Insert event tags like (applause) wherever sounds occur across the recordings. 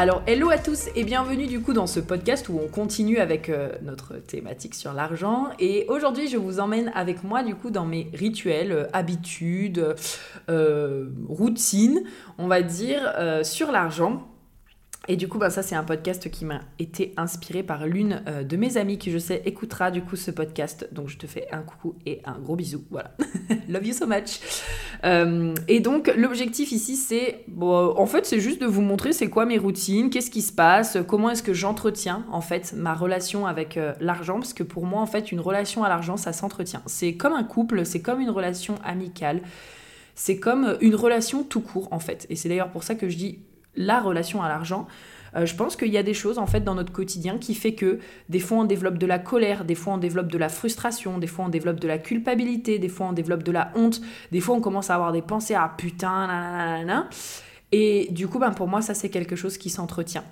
Alors, hello à tous et bienvenue du coup dans ce podcast où on continue avec euh, notre thématique sur l'argent. Et aujourd'hui, je vous emmène avec moi du coup dans mes rituels, euh, habitudes, euh, routines, on va dire, sur l'argent. Et du coup, bah, ça, c'est un podcast qui m'a été inspiré par l'une euh, de mes amies qui, je sais, écoutera du coup ce podcast. Donc, je te fais un coucou et un gros bisou. Voilà. (laughs) Love you so much. Euh, et donc, l'objectif ici, c'est. Bon, en fait, c'est juste de vous montrer c'est quoi mes routines, qu'est-ce qui se passe, comment est-ce que j'entretiens, en fait, ma relation avec euh, l'argent. Parce que pour moi, en fait, une relation à l'argent, ça s'entretient. C'est comme un couple, c'est comme une relation amicale. C'est comme une relation tout court, en fait. Et c'est d'ailleurs pour ça que je dis la relation à l'argent. Euh, je pense qu'il y a des choses en fait dans notre quotidien qui fait que des fois on développe de la colère, des fois on développe de la frustration, des fois on développe de la culpabilité, des fois on développe de la honte, des fois on commence à avoir des pensées à putain. Et du coup, ben, pour moi, ça c'est quelque chose qui s'entretient.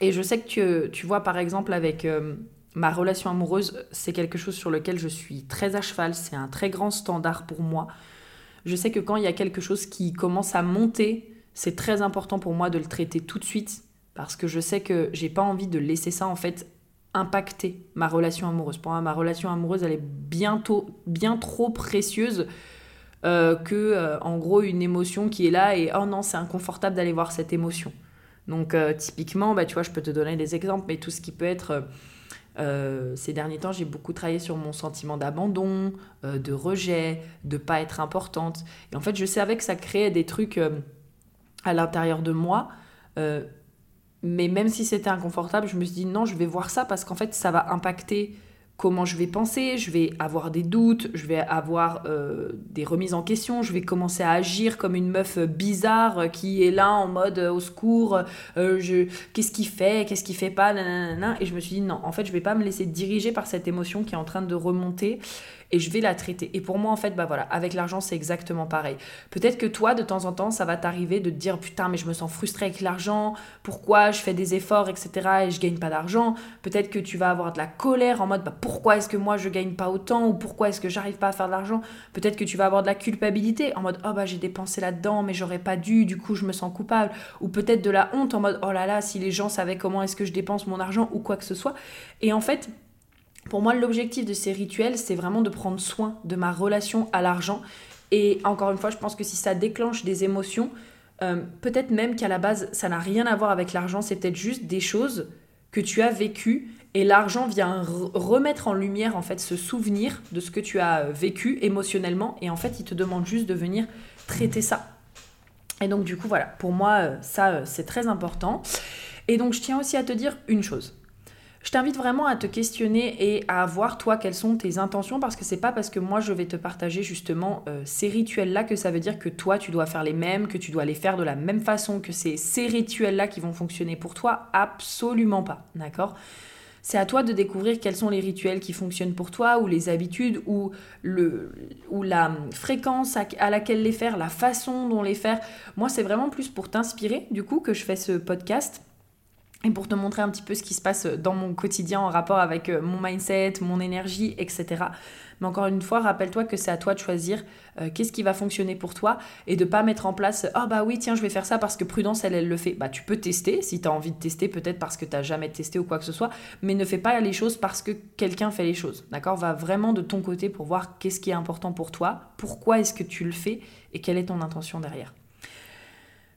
Et je sais que tu, vois par exemple avec euh, ma relation amoureuse, c'est quelque chose sur lequel je suis très à cheval, c'est un très grand standard pour moi. Je sais que quand il y a quelque chose qui commence à monter, c'est très important pour moi de le traiter tout de suite parce que je sais que j'ai pas envie de laisser ça en fait impacter ma relation amoureuse. Pour moi, ma relation amoureuse, elle est bientôt bien trop précieuse euh, que euh, en gros une émotion qui est là et oh non, c'est inconfortable d'aller voir cette émotion. Donc euh, typiquement, bah, tu vois, je peux te donner des exemples, mais tout ce qui peut être ces derniers temps, j'ai beaucoup travaillé sur mon sentiment d'abandon, de rejet, de pas être importante. Et en fait, je savais que ça créait des trucs à l'intérieur de moi. Euh, mais même si c'était inconfortable, je me suis dit non, je vais voir ça parce qu'en fait, ça va impacter comment je vais penser, je vais avoir des doutes, je vais avoir euh, des remises en question, je vais commencer à agir comme une meuf bizarre qui est là en mode euh, au secours, je qu'est-ce qu'il fait, qu'est-ce qu'il fait pas, et je me suis dit non, en fait, je vais pas me laisser diriger par cette émotion qui est en train de remonter et je vais la traiter. Et pour moi, en fait, bah voilà, avec l'argent, c'est exactement pareil. Peut-être que toi, de temps en temps, ça va t'arriver de te dire putain, mais je me sens frustré avec l'argent, pourquoi je fais des efforts, etc. et je gagne pas d'argent. Peut-être que tu vas avoir de la colère en mode bah, pourquoi est-ce que moi je gagne pas autant ou pourquoi est-ce que j'arrive pas à faire de l'argent? Peut-être que tu vas avoir de la culpabilité en mode oh bah j'ai dépensé là-dedans, mais j'aurais pas dû, du coup je me sens coupable. Ou peut-être de la honte en mode oh là là, si les gens savaient comment est-ce que je dépense mon argent ou quoi que ce soit. Et en fait, pour moi, l'objectif de ces rituels, c'est vraiment de prendre soin de ma relation à l'argent. Et encore une fois, je pense que si ça déclenche des émotions, euh, peut-être même qu'à la base, ça n'a rien à voir avec l'argent, c'est peut-être juste des choses que tu as vécues et l'argent vient remettre en lumière en fait ce souvenir de ce que tu as vécu émotionnellement et en fait il te demande juste de venir traiter ça. Et donc du coup voilà, pour moi euh, ça euh, c'est très important. Et donc je tiens aussi à te dire une chose je t'invite vraiment à te questionner et à voir toi quelles sont tes intentions parce que c'est pas parce que moi je vais te partager justement euh, ces rituels là que ça veut dire que toi tu dois faire les mêmes, que tu dois les faire de la même façon, que c'est ces rituels là qui vont fonctionner pour toi, absolument pas, d'accord? C'est à toi de découvrir quels sont les rituels qui fonctionnent pour toi, ou les habitudes, ou, ou la fréquence à laquelle les faire, la façon dont les faire. Moi, c'est vraiment plus pour t'inspirer, du coup, que je fais ce podcast et pour te montrer un petit peu ce qui se passe dans mon quotidien en rapport avec euh, mon mindset, mon énergie, etc. Mais encore une fois, rappelle-toi que c'est à toi de choisir euh, qu'est-ce qui va fonctionner pour toi et de pas mettre en place oh bah oui tiens je vais faire ça parce que Prudence elle elle le fait. Bah tu peux tester si tu as envie de tester peut-être parce que tu jamais testé ou quoi que ce soit, mais ne fais pas les choses parce que quelqu'un fait les choses. D'accord? Va vraiment de ton côté pour voir qu'est-ce qui est important pour toi, pourquoi est-ce que tu le fais et quelle est ton intention derrière.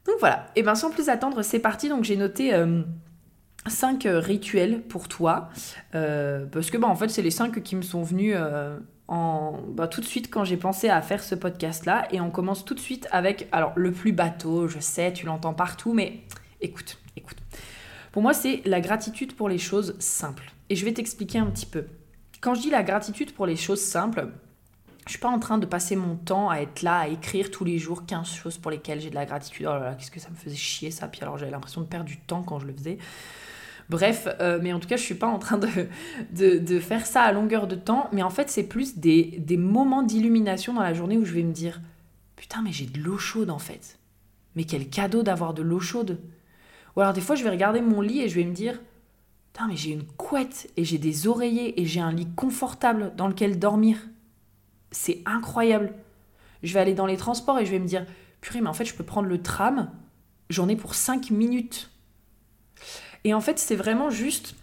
Donc voilà, et bien sans plus attendre, c'est parti. Donc j'ai noté euh, cinq euh, rituels pour toi. Euh, parce que bah, en fait, c'est les cinq qui me sont venus euh, en, bah, tout de suite quand j'ai pensé à faire ce podcast-là. Et on commence tout de suite avec, alors le plus bateau, je sais, tu l'entends partout, mais écoute, écoute. Pour moi, c'est la gratitude pour les choses simples. Et je vais t'expliquer un petit peu. Quand je dis la gratitude pour les choses simples, je suis pas en train de passer mon temps à être là, à écrire tous les jours 15 choses pour lesquelles j'ai de la gratitude. Oh là là, qu'est-ce que ça me faisait chier ça. Puis alors j'avais l'impression de perdre du temps quand je le faisais. Bref, euh, mais en tout cas, je suis pas en train de, faire ça à longueur de temps. Mais en fait, c'est plus des, des moments d'illumination dans la journée où je vais me dire Putain, mais j'ai de l'eau chaude en fait. Mais quel cadeau d'avoir de l'eau chaude. Ou alors des fois, je vais regarder mon lit et je vais me dire Putain, mais j'ai une couette et j'ai des oreillers et j'ai un lit confortable dans lequel dormir. C'est incroyable. Je vais aller dans les transports et je vais me dire, purée, mais en fait, je peux prendre le tram, j'en ai pour 5 minutes. Et en fait, c'est vraiment juste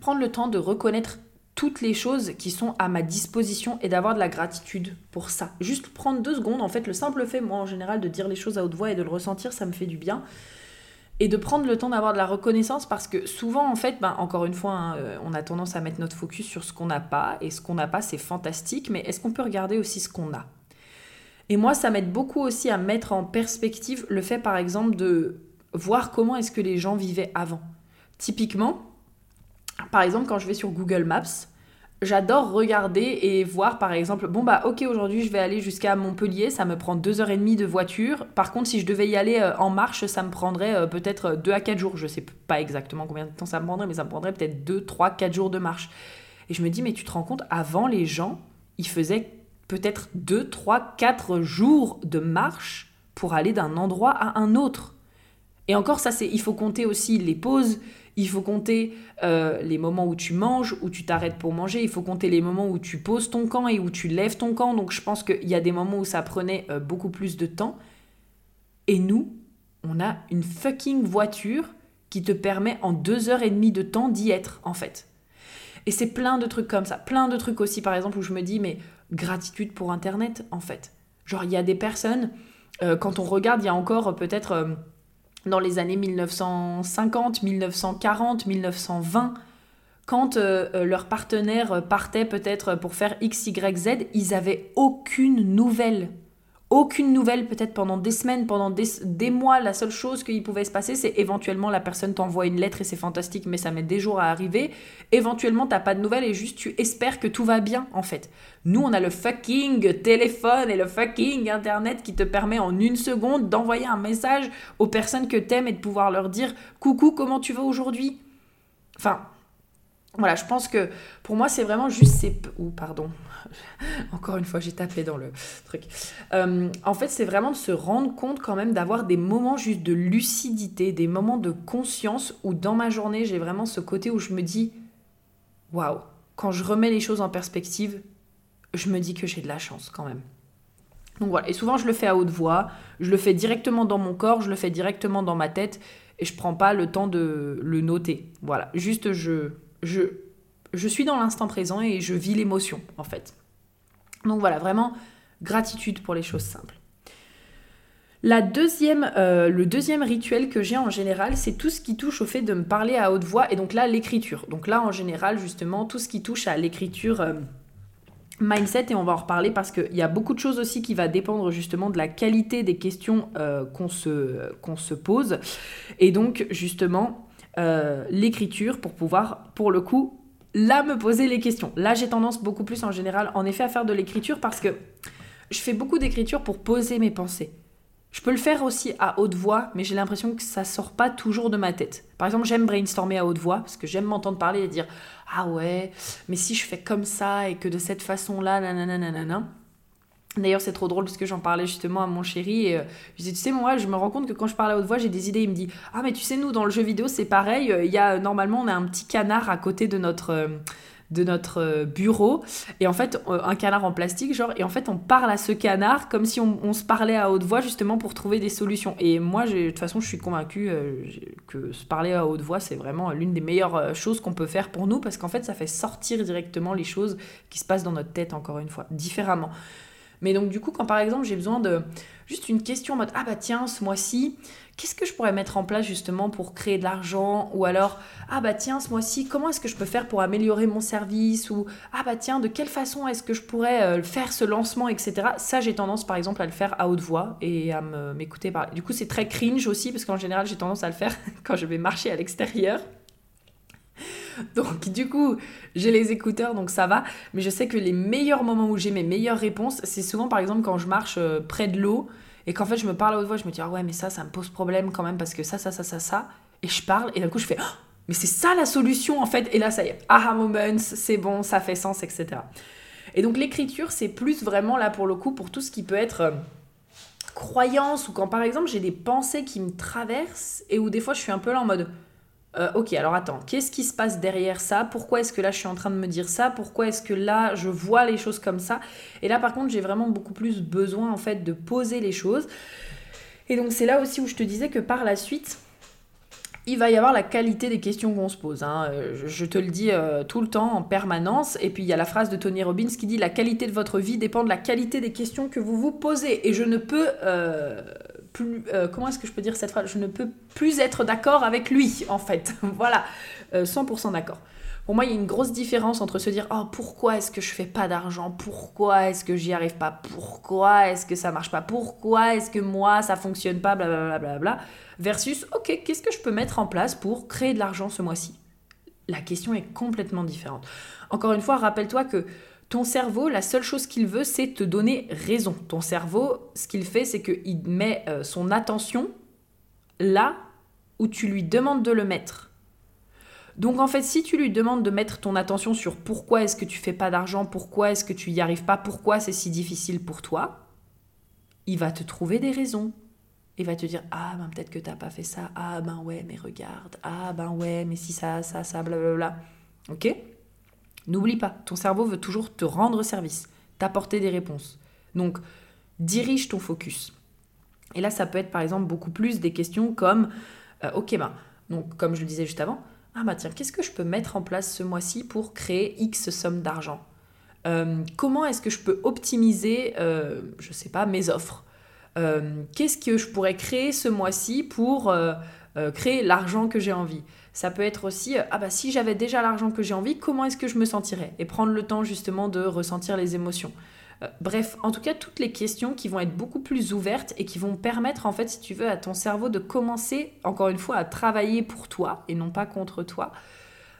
prendre le temps de reconnaître toutes les choses qui sont à ma disposition et d'avoir de la gratitude pour ça. Juste prendre deux secondes, en fait, le simple fait, moi en général, de dire les choses à haute voix et de le ressentir, ça me fait du bien et de prendre le temps d'avoir de la reconnaissance parce que souvent, en fait, ben, encore une fois, hein, euh, on a tendance à mettre notre focus sur ce qu'on n'a pas et ce qu'on n'a pas, c'est fantastique, mais est-ce qu'on peut regarder aussi ce qu'on a? Et moi, ça m'aide beaucoup aussi à mettre en perspective le fait, par exemple, de voir comment est-ce que les gens vivaient avant. Typiquement, par exemple, quand je vais sur Google Maps, j'adore regarder et voir par exemple, bon bah ok aujourd'hui je vais aller jusqu'à Montpellier, ça me prend 2h30 de voiture. Par contre si je devais y aller euh, en marche, ça me prendrait euh, peut-être 2 à 4 jours. Je sais pas exactement combien de temps ça me prendrait, mais ça me prendrait peut-être 2, 3, 4 jours de marche. Et je me dis, mais tu te rends compte, avant les gens, ils faisaient peut-être 2, 3, 4 jours de marche pour aller d'un endroit à un autre. Et encore ça c'est, il faut compter aussi les pauses, il faut compter euh, les moments où tu manges, où tu t'arrêtes pour manger. Il faut compter les moments où tu poses ton camp et où tu lèves ton camp. Donc je pense qu'il y a des moments où ça prenait euh, beaucoup plus de temps. Et nous, on a une fucking voiture qui te permet en deux heures et demie de temps d'y être, en fait. Et c'est plein de trucs comme ça. Plein de trucs aussi, par exemple, où je me dis, mais gratitude pour Internet, en fait. Genre, il y a des personnes, euh, quand on regarde, il y a encore peut-être dans les années 1950, 1940, 1920, quand euh, euh, leurs partenaires partaient peut-être pour faire X, Y, Z, ils avaient aucune nouvelle aucune nouvelle peut-être pendant des semaines, pendant des, mois. La seule chose qui pouvait se passer, c'est éventuellement la personne t'envoie une lettre et c'est fantastique, mais ça met des jours à arriver. Éventuellement, t'as pas de nouvelles et juste tu espères que tout va bien en fait. Nous, on a le fucking téléphone et le fucking internet qui te permet en une seconde d'envoyer un message aux personnes que t'aimes et de pouvoir leur dire coucou, comment tu vas aujourd'hui? Enfin, voilà, je pense que pour moi, c'est vraiment juste ces... Ou pardon, (laughs) encore une fois, j'ai tapé dans le truc. Euh, en fait, c'est vraiment de se rendre compte quand même d'avoir des moments juste de lucidité, des moments de conscience où dans ma journée, j'ai vraiment ce côté où je me dis, waouh, quand je remets les choses en perspective, je me dis que j'ai de la chance quand même. Donc voilà, et souvent je le fais à haute voix, je le fais directement dans mon corps, je le fais directement dans ma tête, et je prends pas le temps de le noter. Voilà, juste je je, suis dans l'instant présent et je vis l'émotion, en fait. Donc voilà, vraiment gratitude pour les choses simples. Euh, le deuxième rituel que j'ai en général, c'est tout ce qui touche au fait de me parler à haute voix, et donc là, l'écriture. Donc là, en général, justement, tout ce qui touche à l'écriture euh, mindset, et on va en reparler parce qu'il y a beaucoup de choses aussi qui va dépendre justement de la qualité des questions euh, qu'on se pose. Et donc, justement, euh, l'écriture pour pouvoir, pour le coup, là me poser les questions. Là, j'ai tendance beaucoup plus en général, en effet, à faire de l'écriture parce que je fais beaucoup d'écriture pour poser mes pensées. Je peux le faire aussi à haute voix, mais j'ai l'impression que ça sort pas toujours de ma tête. Par exemple, j'aime brainstormer à haute voix parce que j'aime m'entendre parler et dire ah ouais, mais si je fais comme ça et que de cette façon-là, nanana, nanana. D'ailleurs, c'est trop drôle parce que j'en parlais justement à mon chéri et euh, je disais, tu sais, moi, je me rends compte que quand je parle à haute voix, j'ai des idées. Il me dit, ah, mais tu sais, nous, dans le jeu vidéo, c'est pareil. Euh, il y a, normalement, on a un petit canard à côté de notre. Euh, de notre bureau et en fait un canard en plastique genre et en fait on parle à ce canard comme si on, se parlait à haute voix justement pour trouver des solutions et moi de toute façon je suis convaincue que se parler à haute voix c'est vraiment l'une des meilleures choses qu'on peut faire pour nous parce qu'en fait ça fait sortir directement les choses qui se passent dans notre tête encore une fois différemment mais donc, du coup, quand par exemple j'ai besoin de juste une question en mode Ah bah tiens, ce mois-ci, qu'est-ce que je pourrais mettre en place justement pour créer de l'argent? Ou alors Ah bah tiens, ce mois-ci, comment est-ce que je peux faire pour améliorer mon service? Ou Ah bah tiens, de quelle façon est-ce que je pourrais euh, faire ce lancement, etc. Ça, j'ai tendance par exemple à le faire à haute voix et à m'écouter. Du coup, c'est très cringe aussi parce qu'en général, j'ai tendance à le faire (laughs) quand je vais marcher à l'extérieur. (laughs) Donc du coup, j'ai les écouteurs, donc ça va. Mais je sais que les meilleurs moments où j'ai mes meilleures réponses, c'est souvent par exemple quand je marche euh, près de l'eau et qu'en fait je me parle à haute voix, je me dis ah ouais mais ça, ça me pose problème quand même parce que ça, ça, ça, ça, ça. Et je parle et d'un coup je fais ah, mais c'est ça la solution en fait. Et là ça y est, aha moments, c'est bon, ça fait sens, etc. Et donc l'écriture, c'est plus vraiment là pour le coup pour tout ce qui peut être... Euh, croyance ou quand par exemple j'ai des pensées qui me traversent et où des fois je suis un peu là en mode euh, ok, alors attends, qu'est-ce qui se passe derrière ça? Pourquoi est-ce que là je suis en train de me dire ça? Pourquoi est-ce que là je vois les choses comme ça? Et là par contre j'ai vraiment beaucoup plus besoin en fait de poser les choses. Et donc c'est là aussi où je te disais que par la suite, il va y avoir la qualité des questions qu'on se pose. Hein. Euh, je, te le dis euh, tout le temps, en permanence. Et puis il y a la phrase de Tony Robbins qui dit La qualité de votre vie dépend de la qualité des questions que vous vous posez. Et je ne peux Euh, comment est-ce que je peux dire cette phrase? Je ne peux plus être d'accord avec lui, en fait. (laughs) voilà, 100% euh, d'accord. Pour moi, il y a une grosse différence entre se dire Oh, pourquoi est-ce que je fais pas d'argent? Pourquoi est-ce que j'y arrive pas? Pourquoi est-ce que ça marche pas? Pourquoi est-ce que moi ça fonctionne pas? Blablabla. Bla, bla, bla, versus Ok, qu'est-ce que je peux mettre en place pour créer de l'argent ce mois-ci? La question est complètement différente. Encore une fois, rappelle-toi que ton cerveau, la seule chose qu'il veut, c'est te donner raison. Ton cerveau, ce qu'il fait, c'est qu'il met euh, son attention là où tu lui demandes de le mettre. Donc en fait, si tu lui demandes de mettre ton attention sur pourquoi est-ce que tu fais pas d'argent, pourquoi est-ce que tu y arrives pas, pourquoi c'est si difficile pour toi, il va te trouver des raisons. Il va te dire ah ben peut-être que t'as pas fait ça, ah ben ouais mais regarde, ah ben ouais mais si ça ça ça blablabla. Ok? N'oublie pas, ton cerveau veut toujours te rendre service, t'apporter des réponses. Donc, dirige ton focus. Et là, ça peut être par exemple beaucoup plus des questions comme, euh, ok, ben, donc comme je le disais juste avant, ah bah tiens, qu'est-ce que je peux mettre en place ce mois-ci pour créer X somme d'argent? Euh, Comment est-ce que je peux optimiser, euh, je sais pas, mes offres? Qu'est-ce que je pourrais créer ce mois-ci pour créer l'argent que j'ai envie ça peut être aussi, euh, ah bah si j'avais déjà l'argent que j'ai envie, comment est-ce que je me sentirais? Et prendre le temps justement de ressentir les émotions. Euh, bref, en tout cas, toutes les questions qui vont être beaucoup plus ouvertes et qui vont permettre, en fait, si tu veux, à ton cerveau de commencer, encore une fois, à travailler pour toi et non pas contre toi.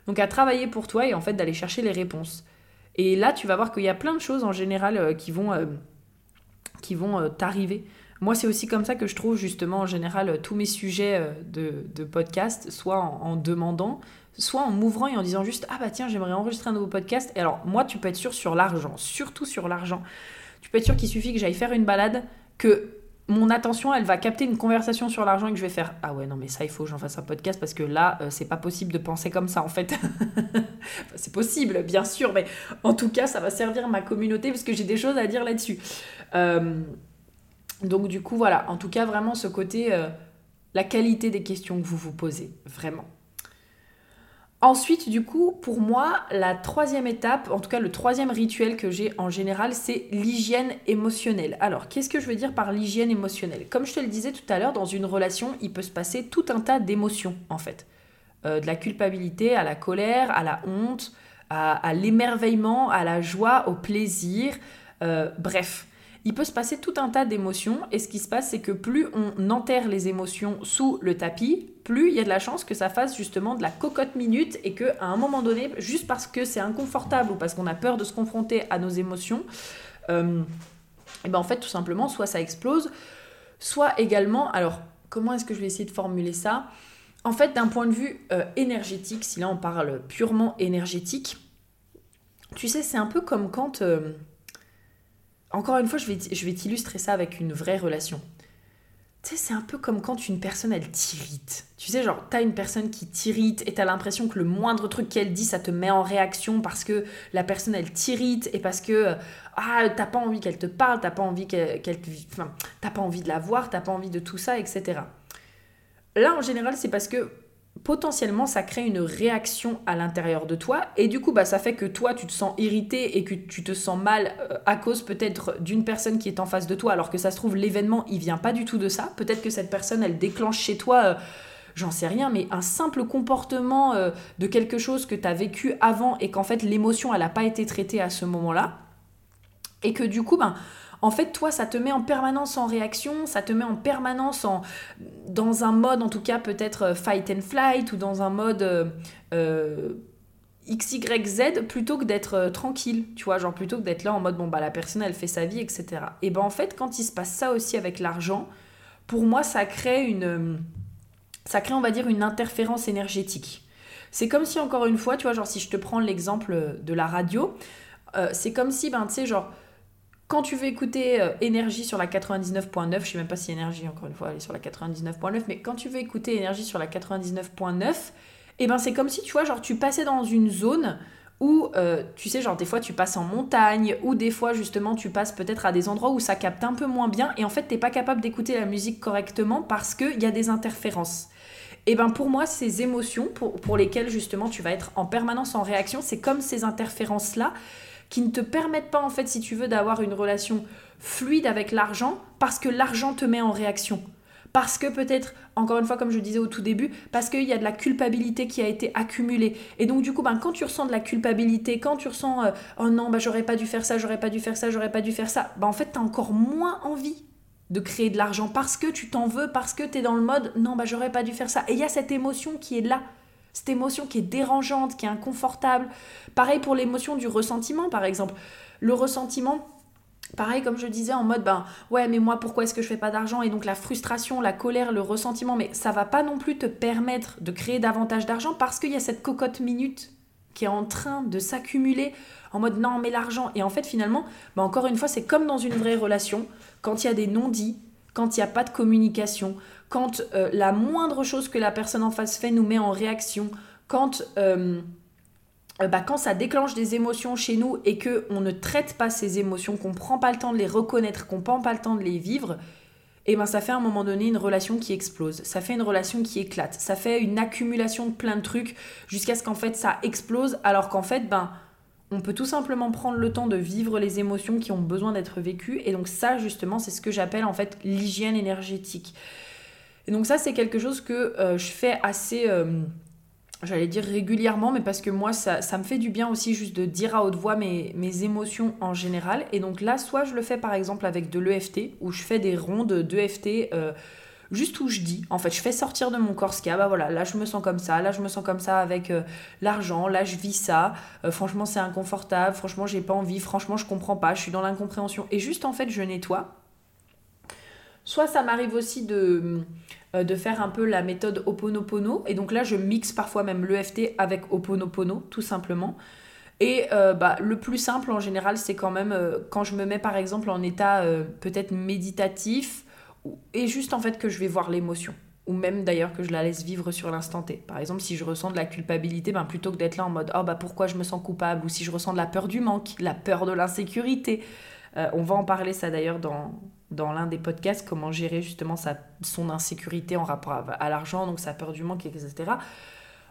Donc à travailler pour toi et en fait d'aller chercher les réponses. Et là, tu vas voir qu'il y a plein de choses en général euh, qui vont, qui vont t'arriver. Moi, c'est aussi comme ça que je trouve justement en général tous mes sujets euh, de, podcast, soit en, demandant, soit en m'ouvrant et en disant juste Ah bah tiens, j'aimerais enregistrer un nouveau podcast. Et alors, moi, tu peux être sûr sur l'argent, surtout sur l'argent. Tu peux être sûr qu'il suffit que j'aille faire une balade, que mon attention, elle va capter une conversation sur l'argent et que je vais faire Ah ouais, non, mais ça, il faut que j'en fasse un podcast parce que là, euh, c'est pas possible de penser comme ça en fait. (laughs) c'est possible, bien sûr, mais en tout cas, ça va servir ma communauté parce que j'ai des choses à dire là-dessus. Euh, donc du coup, voilà, en tout cas, vraiment ce côté, euh, la qualité des questions que vous vous posez, vraiment. Ensuite, du coup, pour moi, la troisième étape, en tout cas le troisième rituel que j'ai en général, c'est l'hygiène émotionnelle. Alors, qu'est-ce que je veux dire par l'hygiène émotionnelle? Comme je te le disais tout à l'heure, dans une relation, il peut se passer tout un tas d'émotions, en fait. Euh, de la culpabilité à la colère, à la honte, à, l'émerveillement, à la joie, au plaisir. Euh, bref, il peut se passer tout un tas d'émotions et ce qui se passe c'est que plus on enterre les émotions sous le tapis, plus il y a de la chance que ça fasse justement de la cocotte minute et que à un moment donné, juste parce que c'est inconfortable ou parce qu'on a peur de se confronter à nos émotions, euh, et ben en fait tout simplement soit ça explose, soit également, alors comment est-ce que je vais essayer de formuler ça? En fait d'un point de vue euh, énergétique, si là on parle purement énergétique, tu sais c'est un peu comme quand euh, encore une fois, je vais, t'illustrer ça avec une vraie relation. Tu sais, c'est un peu comme quand une personne, elle t'irrite. Tu sais, genre, t'as une personne qui t'irrite et t'as l'impression que le moindre truc qu'elle dit, ça te met en réaction parce que la personne, elle t'irrite et parce que ah, t'as pas envie qu'elle te parle, t'as pas envie qu'elle, enfin, t'as pas envie de la voir, t'as pas envie de tout ça, etc. Là, en général, c'est parce que potentiellement ça crée une réaction à l'intérieur de toi. Et du coup bah ça fait que toi tu te sens irrité et que tu te sens mal euh, à cause peut-être d'une personne qui est en face de toi. Alors que ça se trouve l'événement il vient pas du tout de ça. Peut-être que cette personne elle déclenche chez toi euh, j'en sais rien mais un simple comportement euh, de quelque chose que tu as vécu avant et qu'en fait l'émotion elle n'a pas été traitée à ce moment-là. Et que du coup ben en fait, toi, ça te met en permanence en réaction, ça te met en permanence en, dans un mode, en tout cas, peut-être euh, fight and flight, ou dans un mode euh, euh, XYZ plutôt que d'être tranquille, tu vois, genre plutôt que d'être là en mode bon bah la personne elle fait sa vie, etc. Et ben en fait quand il se passe ça aussi avec l'argent, pour moi ça crée une, ça crée on va dire une interférence énergétique. C'est comme si encore une fois, tu vois, genre si je te prends l'exemple de la radio, c'est comme si ben tu sais genre quand tu veux écouter euh, Énergie sur la 99.9, je sais même pas si Énergie encore une fois elle est sur la 99.9, mais quand tu veux écouter Énergie sur la 99.9 et eh ben c'est comme si tu vois genre tu passais dans une zone où euh, tu sais genre des fois tu passes en montagne ou des fois justement tu passes peut-être à des endroits où ça capte un peu moins bien et en fait t'es pas capable d'écouter la musique correctement parce qu'il y a des interférences. Et eh ben pour moi ces émotions pour, pour lesquelles justement tu vas être en permanence en réaction c'est comme ces interférences là qui ne te permettent pas en fait si tu veux d'avoir une relation fluide avec l'argent parce que l'argent te met en réaction parce que peut-être, encore une fois, comme je disais au tout début, parce qu'il y a de la culpabilité qui a été accumulée. Et donc, du coup, ben, quand tu ressens de la culpabilité, quand tu ressens euh, oh non, ben, j'aurais pas dû faire ça, j'aurais pas dû faire ça, j'aurais pas dû faire ça, ben, en fait, tu as encore moins envie de créer de l'argent parce que tu t'en veux, parce que tu es dans le mode non, bah, j'aurais pas dû faire ça. Et il y a cette émotion qui est là. Cette émotion qui est dérangeante, qui est inconfortable. Pareil pour l'émotion du ressentiment, par exemple. Le ressentiment, Pareil, comme je disais, en mode, ben ouais, mais moi, pourquoi est-ce que je fais pas d'argent? Et donc la frustration, la colère, le ressentiment, mais ça va pas non plus te permettre de créer davantage d'argent parce qu'il y a cette cocotte minute qui est en train de s'accumuler en mode non, mais l'argent. Et en fait, finalement, ben encore une fois, c'est comme dans une vraie relation, quand il y a des non-dits, quand il n'y a pas de communication, quand euh, la moindre chose que la personne en face fait nous met en réaction, quand. Euh, euh, bah, quand ça déclenche des émotions chez nous et que on ne traite pas ces émotions, qu'on prend pas le temps de les reconnaître, qu'on prend pas le temps de les vivre, et eh ben ça fait à un moment donné une relation qui explose, ça fait une relation qui éclate, ça fait une accumulation de plein de trucs jusqu'à ce qu'en fait ça explose, alors qu'en fait ben on peut tout simplement prendre le temps de vivre les émotions qui ont besoin d'être vécues et donc ça justement c'est ce que j'appelle en fait l'hygiène énergétique. Et donc ça c'est quelque chose que euh, je fais assez euh, j'allais dire régulièrement, mais parce que moi, ça, ça, me fait du bien aussi juste de dire à haute voix mes, mes émotions en général. Et donc là, soit je le fais par exemple avec de l'EFT, où je fais des rondes d'EFT. Euh, juste où je dis, en fait, je fais sortir de mon corps ce qu'il a, bah voilà, là je me sens comme ça, là je me sens comme ça avec euh, l'argent, là je vis ça, franchement c'est inconfortable, franchement j'ai pas envie, franchement je comprends pas, je suis dans l'incompréhension. Et juste en fait je nettoie. Soit ça m'arrive aussi de, euh, de faire un peu la méthode Oponopono. Et donc là, je mixe parfois même l'EFT avec Oponopono, tout simplement. Et euh, bah, le plus simple en général, c'est quand même euh, quand je me mets par exemple en état peut-être méditatif, et juste en fait que je vais voir l'émotion. Ou même d'ailleurs que je la laisse vivre sur l'instant T. Par exemple, si je ressens de la culpabilité, ben, plutôt que d'être là en mode Oh bah pourquoi je me sens coupable, ou si je ressens de la peur du manque, la peur de l'insécurité. On va en parler ça d'ailleurs dans, dans l'un des podcasts comment gérer justement sa, son insécurité en rapport à, l'argent, donc sa peur du manque, etc.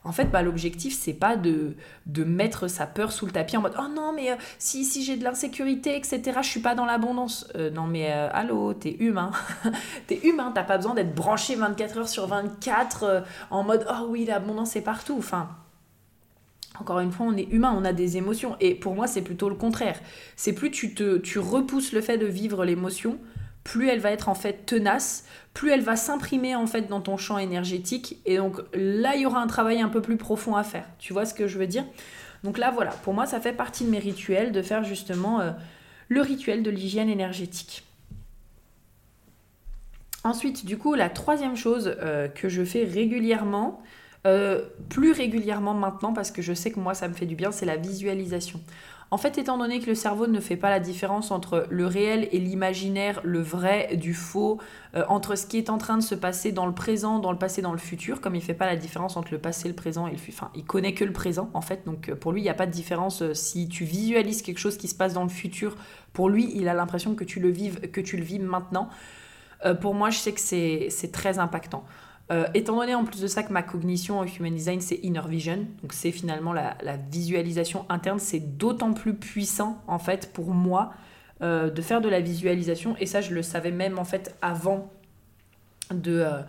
En fait, bah, l'objectif, c'est pas de, de mettre sa peur sous le tapis en mode Oh non, mais euh, si, si j'ai de l'insécurité, etc., je suis pas dans l'abondance. Euh, non, mais euh, allô, t'es humain. (laughs) t'es humain, t'as pas besoin d'être branché 24 heures sur 24 en mode Oh oui, l'abondance est partout. Enfin, encore une fois, on est humain, on a des émotions. Et pour moi, c'est plutôt le contraire. C'est plus tu, te, repousses le fait de vivre l'émotion, plus elle va être en fait tenace, plus elle va s'imprimer en fait dans ton champ énergétique et donc là il y aura un travail un peu plus profond à faire. Tu vois ce que je veux dire? Donc là voilà, pour moi ça fait partie de mes rituels de faire justement euh, le rituel de l'hygiène énergétique. Ensuite, du coup, la troisième chose euh, que je fais régulièrement, euh, plus régulièrement maintenant parce que je sais que moi ça me fait du bien, c'est la visualisation. En fait, étant donné que le cerveau ne fait pas la différence entre le réel et l'imaginaire, le vrai du faux, euh, entre ce qui est en train de se passer dans le présent, dans le passé, dans le futur, comme il ne fait pas la différence entre le passé, le présent et le futur, il connaît que le présent en fait, donc euh, pour lui, il n'y a pas de différence. Si tu visualises quelque chose qui se passe dans le futur, pour lui, il a l'impression que tu le vives, que tu le vis maintenant. pour moi, je sais que c'est très impactant. Euh, étant donné en plus de ça que ma cognition en Human Design, c'est Inner Vision, donc c'est finalement la, visualisation interne, c'est d'autant plus puissant en fait pour moi euh, de faire de la visualisation. Et ça, je le savais même en fait avant de... Euh,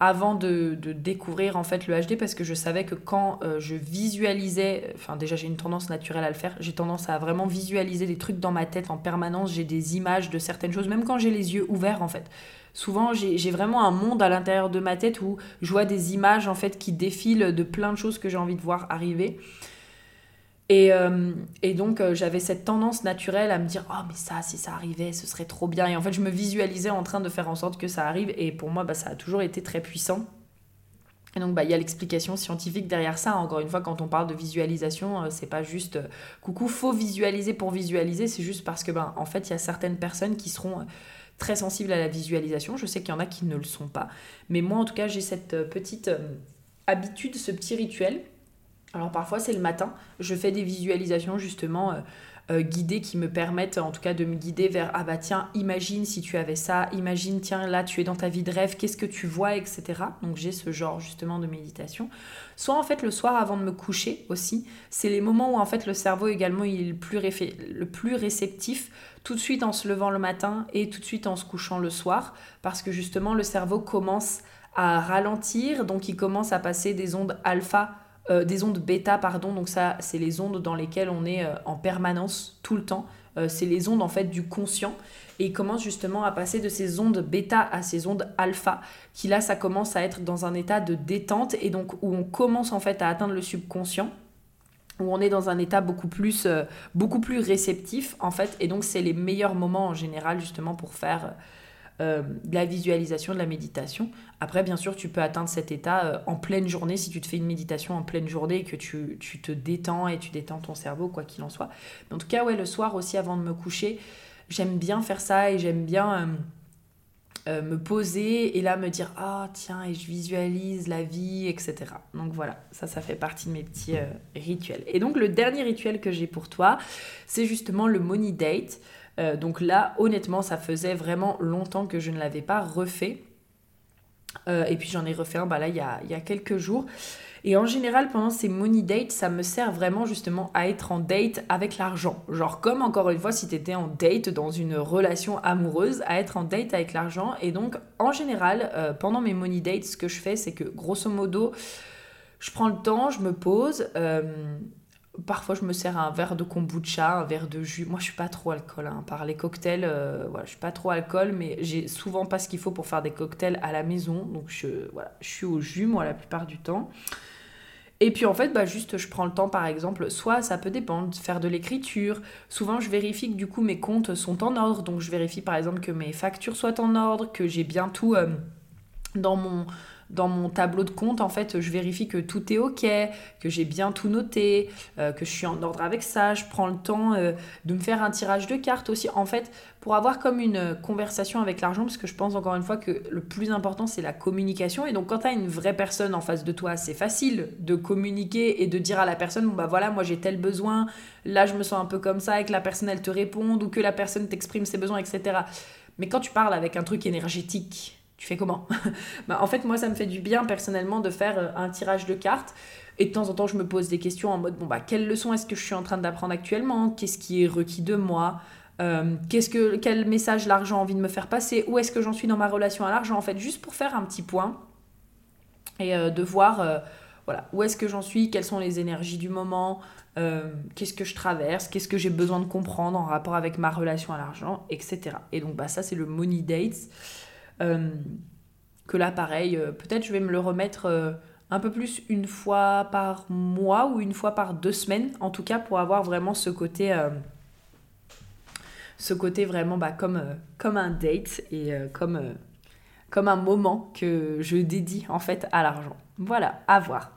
avant de, découvrir en fait le HD parce que je savais que quand je visualisais, enfin déjà j'ai une tendance naturelle à le faire, j'ai tendance à vraiment visualiser des trucs dans ma tête en permanence, j'ai des images de certaines choses, même quand j'ai les yeux ouverts en fait. Souvent j'ai vraiment un monde à l'intérieur de ma tête où je vois des images en fait qui défilent de plein de choses que j'ai envie de voir arriver. Et, et donc j'avais cette tendance naturelle à me dire oh mais ça si ça arrivait ce serait trop bien et en fait je me visualisais en train de faire en sorte que ça arrive et pour moi bah, ça a toujours été très puissant et donc, bah, il y a l'explication scientifique derrière ça. Encore une fois, quand on parle de visualisation, euh, c'est pas juste euh, coucou, faut visualiser pour visualiser. C'est juste parce que, ben, en fait, il y a certaines personnes qui seront euh, très sensibles à la visualisation. Je sais qu'il y en a qui ne le sont pas. Mais moi, en tout cas, j'ai cette petite habitude, ce petit rituel. Alors, parfois, c'est le matin. Je fais des visualisations, justement. Euh, guidés qui me permettent en tout cas de me guider vers ah bah tiens imagine si tu avais ça imagine tiens là tu es dans ta vie de rêve qu'est-ce que tu vois etc donc j'ai ce genre justement de méditation soit en fait le soir avant de me coucher aussi c'est les moments où en fait le cerveau également il est plus, le plus réceptif tout de suite en se levant le matin et tout de suite en se couchant le soir parce que justement le cerveau commence à ralentir donc il commence à passer des ondes alpha euh, des ondes bêta, pardon. Donc ça, c'est les ondes dans lesquelles on est euh, en permanence, tout le temps. Euh, c'est les ondes en fait du conscient. Et il commence justement à passer de ces ondes bêta à ces ondes alpha, qui là, ça commence à être dans un état de détente et donc où on commence en fait à atteindre le subconscient où on est dans un état beaucoup plus, beaucoup plus réceptif en fait et donc c'est les meilleurs moments en général justement pour faire euh, de la visualisation, de la méditation. Après, bien sûr, tu peux atteindre cet état euh, en pleine journée si tu te fais une méditation en pleine journée et que tu, te détends et tu détends ton cerveau, quoi qu'il en soit. Mais en tout cas, ouais, le soir aussi, avant de me coucher, j'aime bien faire ça et j'aime bien euh, me poser et là me dire ah tiens et je visualise la vie etc donc voilà ça ça fait partie de mes petits rituels et donc le dernier rituel que j'ai pour toi c'est justement le money date euh, donc là, honnêtement, ça faisait vraiment longtemps que je ne l'avais pas refait. Euh, et puis j'en ai refait un bah il y a, quelques jours. Et en général, pendant ces money dates, ça me sert vraiment justement à être en date avec l'argent. Genre comme encore une fois, si tu étais en date dans une relation amoureuse, à être en date avec l'argent. Et donc en général, euh, pendant mes money dates, ce que je fais, c'est que grosso modo, je prends le temps, je me pose. Parfois, je me sers un verre de kombucha, un verre de jus. Moi, je suis pas trop alcool. Hein. Par les cocktails, euh, voilà, je suis pas trop alcool, mais j'ai souvent pas ce qu'il faut pour faire des cocktails à la maison. Donc, je, voilà, je suis au jus, moi, la plupart du temps. Et puis en fait, bah juste, je prends le temps, par exemple, soit ça peut dépendre, faire de l'écriture. Souvent, je vérifie que du coup, mes comptes sont en ordre. Donc, je vérifie, par exemple, que mes factures soient en ordre, que j'ai bien tout euh, dans mon dans mon tableau de compte, en fait, je vérifie que tout est OK, que j'ai bien tout noté, euh, que je suis en ordre avec ça. Je prends le temps euh, de me faire un tirage de cartes aussi, en fait, pour avoir comme une conversation avec l'argent, parce que je pense encore une fois que le plus important, c'est la communication. Et donc, quand tu as une vraie personne en face de toi, c'est facile de communiquer et de dire à la personne, bon, bah voilà, moi j'ai tel besoin, là je me sens un peu comme ça, et que la personne, elle te réponde, ou que la personne t'exprime ses besoins, etc. Mais quand tu parles avec un truc énergétique, tu fais comment (laughs) bah, En fait, moi, ça me fait du bien personnellement de faire euh, un tirage de cartes. Et de temps en temps, je me pose des questions en mode, bon, bah, quelle leçon est-ce que je suis en train d'apprendre actuellement? Qu'est-ce qui est requis de moi? Euh, qu'est-ce que, Quel message l'argent a envie de me faire passer? Où est-ce que j'en suis dans ma relation à l'argent? En fait, juste pour faire un petit point et euh, de voir voilà, où est-ce que j'en suis, quelles sont les énergies du moment, qu'est-ce que je traverse, qu'est-ce que j'ai besoin de comprendre en rapport avec ma relation à l'argent, etc. Et donc, bah, ça, c'est le Money Dates. Euh, que là, pareil, euh, peut-être je vais me le remettre euh, un peu plus une fois par mois ou une fois par deux semaines, en tout cas pour avoir vraiment ce côté, ce côté vraiment bah, comme, comme un date et comme, comme un moment que je dédie en fait à l'argent. Voilà, à voir.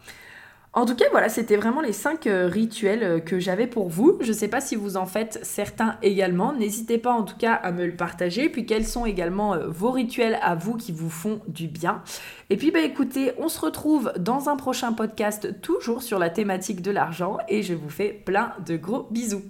En tout cas, voilà, c'était vraiment les cinq euh, rituels euh, que j'avais pour vous. Je ne sais pas si vous en faites certains également. N'hésitez pas en tout cas à me le partager. Puis quels sont également euh, vos rituels à vous qui vous font du bien? Et puis bah écoutez, on se retrouve dans un prochain podcast toujours sur la thématique de l'argent et je vous fais plein de gros bisous.